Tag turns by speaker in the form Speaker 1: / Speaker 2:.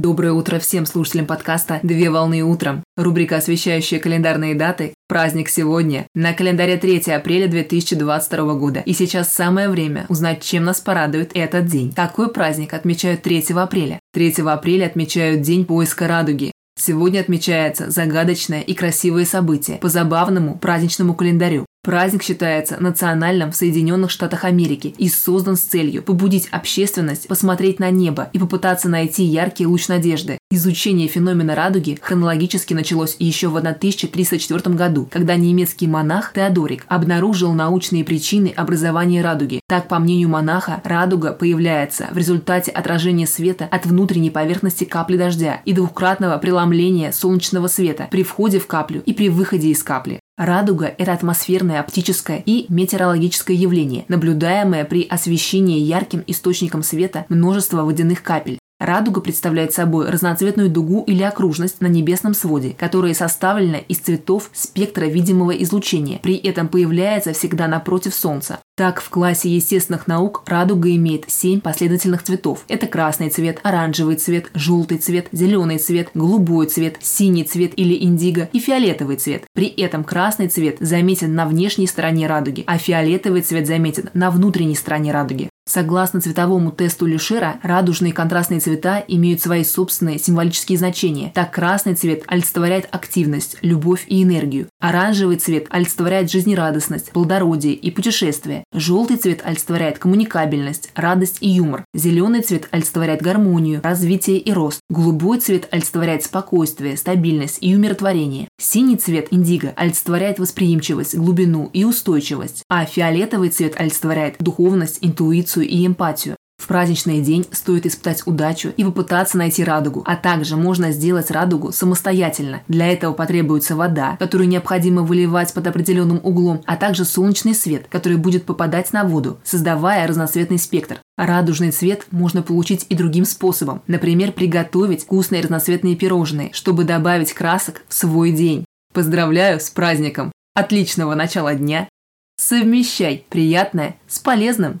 Speaker 1: Доброе утро всем слушателям подкаста «Две волны утром». Рубрика, освещающая календарные даты. Праздник сегодня. На календаре 3 апреля 2022 года. И сейчас самое время узнать, чем нас порадует этот день. Какой праздник отмечают 3 апреля? 3 апреля отмечают День поиска радуги. Сегодня отмечается загадочное и красивое событие по забавному праздничному календарю. Праздник считается национальным в Соединенных Штатах Америки и создан с целью побудить общественность посмотреть на небо и попытаться найти яркий луч надежды. Изучение феномена радуги хронологически началось еще в 1304 году, когда немецкий монах Теодорик обнаружил научные причины образования радуги. Так, по мнению монаха, радуга появляется в результате отражения света от внутренней поверхности капли дождя и двукратного преломления солнечного света при входе в каплю и при выходе из капли. Радуга – это атмосферное, оптическое и метеорологическое явление, наблюдаемое при освещении ярким источником света множества водяных капель. Радуга представляет собой разноцветную дугу или окружность на небесном своде, которая составлена из цветов спектра видимого излучения, при этом появляется всегда напротив Солнца. Так, в классе естественных наук радуга имеет семь последовательных цветов. Это красный цвет, оранжевый цвет, желтый цвет, зеленый цвет, голубой цвет, синий цвет или индиго и фиолетовый цвет. При этом красный цвет заметен на внешней стороне радуги, а фиолетовый цвет заметен на внутренней стороне радуги. Согласно цветовому тесту Люшера, радужные контрастные цвета имеют свои собственные символические значения. Так красный цвет олицетворяет активность, любовь и энергию. Оранжевый цвет олицетворяет жизнерадостность, плодородие и путешествие. Желтый цвет олицетворяет коммуникабельность, радость и юмор. Зеленый цвет олицетворяет гармонию, развитие и рост. Голубой цвет олицетворяет спокойствие, стабильность и умиротворение. Синий цвет индиго олицетворяет восприимчивость, глубину и устойчивость. А фиолетовый цвет олицетворяет духовность, интуицию интуицию и эмпатию. В праздничный день стоит испытать удачу и попытаться найти радугу, а также можно сделать радугу самостоятельно. Для этого потребуется вода, которую необходимо выливать под определенным углом, а также солнечный свет, который будет попадать на воду, создавая разноцветный спектр. Радужный цвет можно получить и другим способом. Например, приготовить вкусные разноцветные пирожные, чтобы добавить красок в свой день. Поздравляю с праздником! Отличного начала дня! Совмещай приятное с полезным!